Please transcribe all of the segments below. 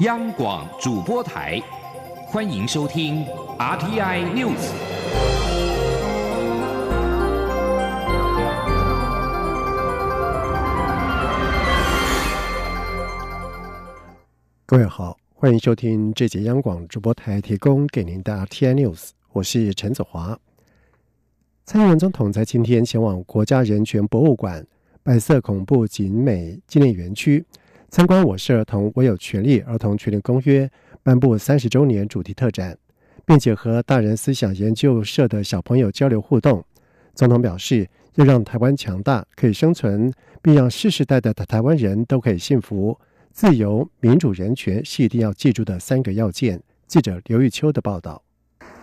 央广主播台，欢迎收听 RTI News。各位好，欢迎收听这节央广主播台提供给您的 RTI News，我是陈子华。蔡英文总统在今天前往国家人权博物馆白色恐怖景美纪念园区。参观《我是儿童，我有权利》儿童权利公约颁布三十周年主题特展，并且和大人思想研究社的小朋友交流互动。总统表示，要让台湾强大、可以生存，并让世世代代的台湾人都可以幸福、自由、民主、人权，是一定要记住的三个要件。记者刘玉秋的报道。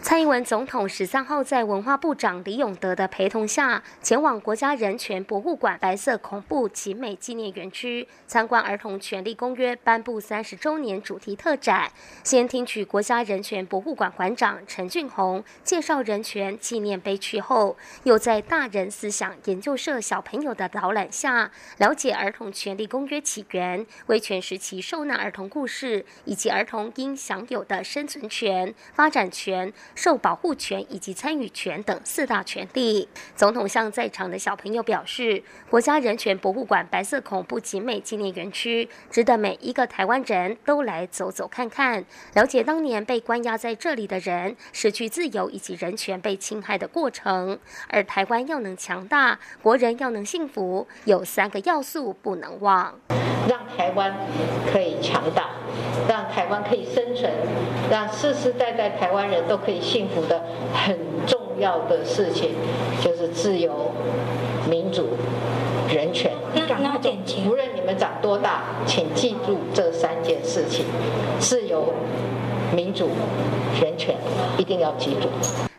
蔡英文总统十三号在文化部长李永德的陪同下，前往国家人权博物馆白色恐怖集美纪念园区参观《儿童权利公约》颁布三十周年主题特展。先听取国家人权博物馆馆长陈俊宏介绍人权纪念碑区后，又在大人思想研究社小朋友的导览下，了解《儿童权利公约》起源、威权时期受难儿童故事，以及儿童应享有的生存权、发展权。受保护权以及参与权等四大权利。总统向在场的小朋友表示，国家人权博物馆白色恐怖集美纪念园区值得每一个台湾人都来走走看看，了解当年被关押在这里的人失去自由以及人权被侵害的过程。而台湾要能强大，国人要能幸福，有三个要素不能忘：让台湾可以强大，让台湾可以生存，让世世代代台湾人都可以。幸福的很重要的事情就是自由、民主、人权。无论你们长多大，请记住这三件事情：自由、民主、人权，一定要记住。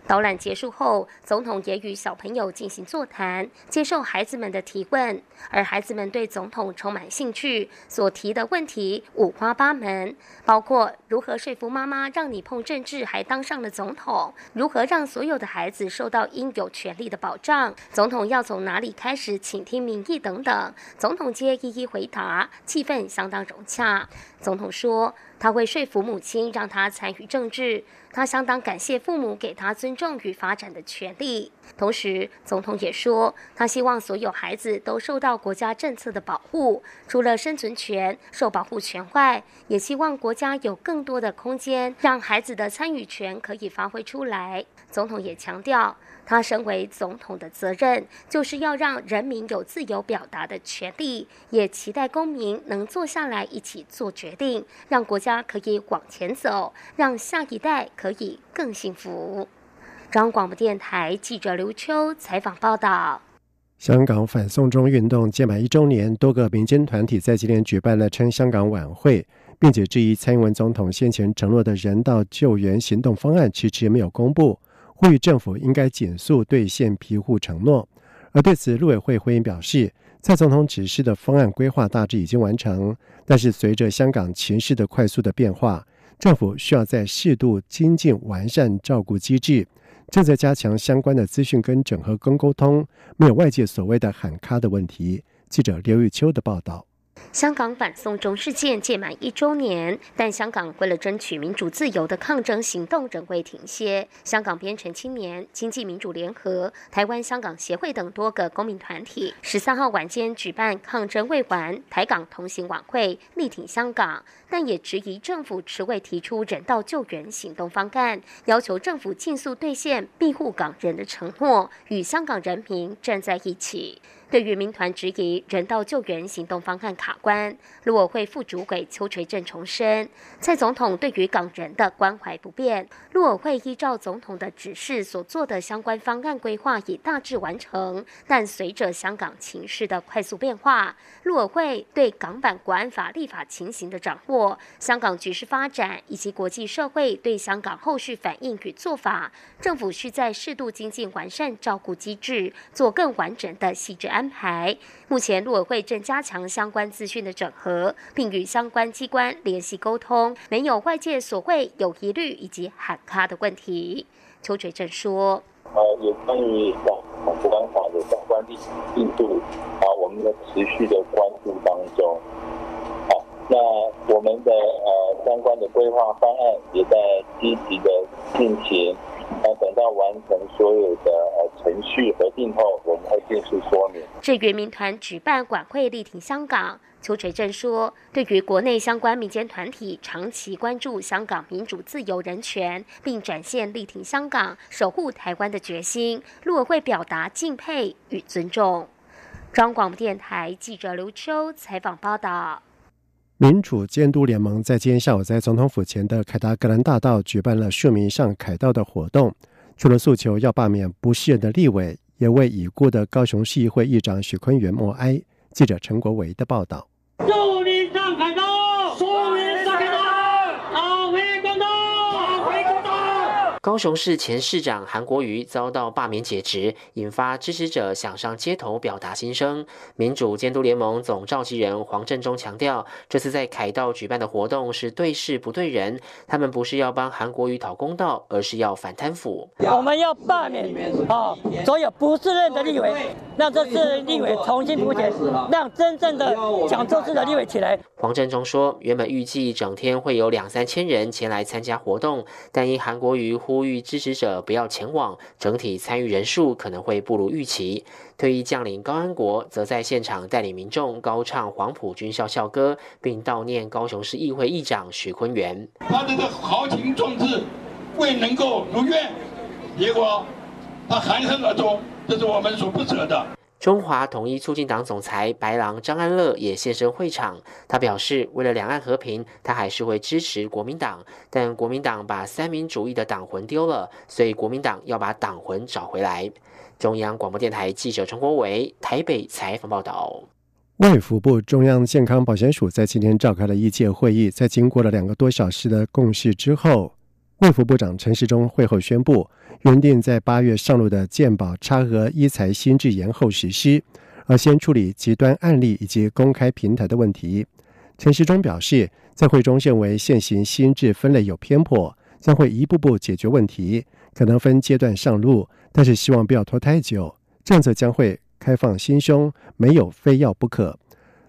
导览结束后，总统也与小朋友进行座谈，接受孩子们的提问。而孩子们对总统充满兴趣，所提的问题五花八门，包括如何说服妈妈让你碰政治还当上了总统，如何让所有的孩子受到应有权利的保障，总统要从哪里开始倾听民意等等。总统皆一一回答，气氛相当融洽。总统说。他会说服母亲让他参与政治，他相当感谢父母给他尊重与发展的权利。同时，总统也说，他希望所有孩子都受到国家政策的保护，除了生存权、受保护权外，也希望国家有更多的空间，让孩子的参与权可以发挥出来。总统也强调。他身为总统的责任，就是要让人民有自由表达的权利，也期待公民能坐下来一起做决定，让国家可以往前走，让下一代可以更幸福。中央广播电台记者刘秋采访报道。香港反送中运动届满一周年，多个民间团体在今天举办了称香港晚会，并且质疑蔡英文总统先前承诺的人道救援行动方案迟迟没有公布。呼吁政府应该紧速兑现庇护承诺，而对此，陆委会回应表示，蔡总统指示的方案规划大致已经完成，但是随着香港情势的快速的变化，政府需要在适度精进完善照顾机制，正在加强相关的资讯跟整合跟沟通，没有外界所谓的喊卡的问题。记者刘玉秋的报道。香港反送中事件届满一周年，但香港为了争取民主自由的抗争行动仍未停歇。香港编程青年、经济民主联合、台湾香港协会等多个公民团体，十三号晚间举办抗争未完台港同行晚会，力挺香港，但也质疑政府迟未提出人道救援行动方案，要求政府尽速兑现庇护港人的承诺，与香港人民站在一起。对于民团质疑人道救援行动方案卡关，陆委会副主委邱垂正重申，蔡总统对于港人的关怀不变。陆委会依照总统的指示所做的相关方案规划已大致完成，但随着香港情势的快速变化，陆委会对港版国安法立法情形的掌握、香港局势发展以及国际社会对香港后续反应与做法，政府需在适度精进完善照顾机制，做更完整的细致安。排。目前，陆委会正加强相关资讯的整合，并与相关机关联系沟通，没有外界所谓有疑虑以及喊卡的问题。邱垂正说：“呃，有关于港国安法的相关历史进度，啊，我们的持续的关注当中，啊，那我们的呃相关的规划方案也在积极的进行。那等到完成所有的呃程序核定后，我们会尽速说明。这原民团举办管会力挺香港，邱垂正说：“对于国内相关民间团体长期关注香港民主自由人权，并展现力挺香港、守护台湾的决心，陆委会表达敬佩与尊重。”中广播电台记者刘秋采访报道。民主监督联盟在今天下午在总统府前的凯达格兰大道举办了庶民上凯道的活动，除了诉求要罢免不适任的立委，也为已故的高雄市议会议长许坤元默哀。记者陈国维的报道。高雄市前市长韩国瑜遭到罢免解职，引发支持者想上街头表达心声。民主监督联盟总召集人黄振中强调，这次在凯道举办的活动是对事不对人，他们不是要帮韩国瑜讨公道，而是要反贪腐。我们要罢免啊，所有不是任的立委，让这次立委重新补选，让真正的讲政治的立委起来。黄振中说，原本预计整天会有两三千人前来参加活动，但因韩国瑜呼。吁支持者不要前往，整体参与人数可能会不如预期。退役将领高安国则在现场带领民众高唱黄埔军校校歌，并悼念高雄市议会议长许坤元。他这个豪情壮志未能够如愿，结果他含恨而终，这是我们所不舍的。中华统一促进党总裁白狼张安乐也现身会场。他表示，为了两岸和平，他还是会支持国民党。但国民党把三民主义的党魂丢了，所以国民党要把党魂找回来。中央广播电台记者陈国伟台北采访报道。外福部中央健康保险署在今天召开了一届会议，在经过了两个多小时的共识之后。卫福部长陈时中会后宣布，原定在八月上路的健保差额医财新制延后实施，而先处理极端案例以及公开平台的问题。陈时中表示，在会中认为现行新制分类有偏颇，将会一步步解决问题，可能分阶段上路，但是希望不要拖太久。政策将会开放心胸，没有非要不可。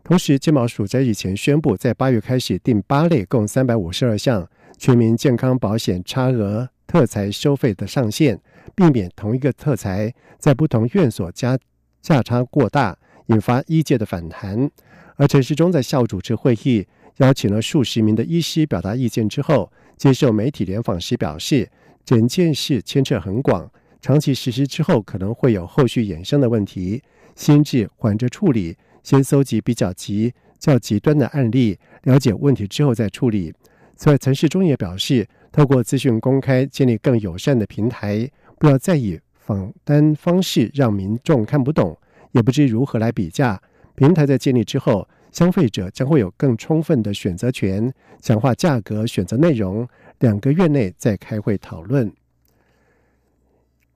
同时，健保署在日前宣布，在八月开始定八类，共三百五十二项。全民健康保险差额特材收费的上限，避免同一个特材在不同院所加价差过大，引发医界的反弹。而陈世忠在下午主持会议，邀请了数十名的医师表达意见之后，接受媒体联访时表示，整件事牵扯很广，长期实施之后可能会有后续衍生的问题，先治缓着处理，先搜集比较急较极端的案例，了解问题之后再处理。此外，陈世忠也表示，透过资讯公开，建立更友善的平台，不要再以访单方式让民众看不懂，也不知如何来比价。平台在建立之后，消费者将会有更充分的选择权，强化价格、选择内容。两个月内再开会讨论。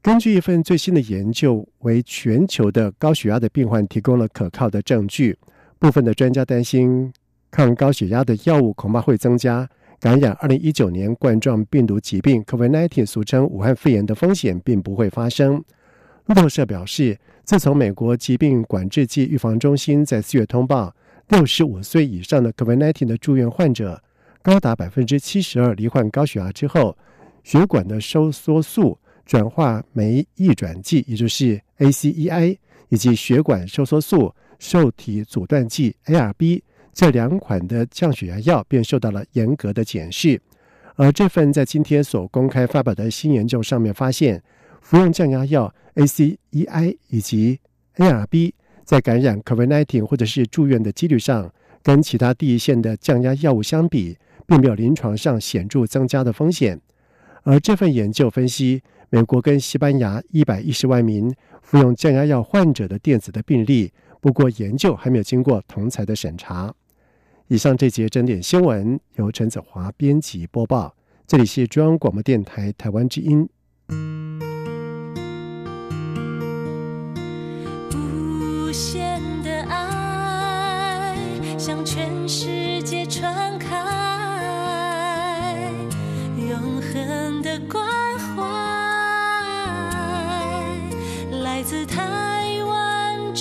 根据一份最新的研究，为全球的高血压的病患提供了可靠的证据。部分的专家担心，抗高血压的药物恐怕会增加。感染二零一九年冠状病毒疾病 （COVID-19），俗称武汉肺炎的风险并不会发生。路透社表示，自从美国疾病管制剂预防中心在四月通报，六十五岁以上的 COVID-19 的住院患者高达百分之七十二罹患高血压之后，血管的收缩素转化酶抑转剂，也就是 ACEI，以及血管收缩素受体阻断剂 ARB。这两款的降血压药便受到了严格的检视，而这份在今天所公开发表的新研究上面发现，服用降压药 ACEI 以及 ARB 在感染 COVID-19 或者是住院的几率上，跟其他第一线的降压药物相比，并没有临床上显著增加的风险。而这份研究分析，美国跟西班牙一百一十万名服用降压药患者的电子的病例，不过研究还没有经过同才的审查。以上这节整点新闻由陈子华编辑播报，这里是中央广播电台台湾之音。无限的爱向全世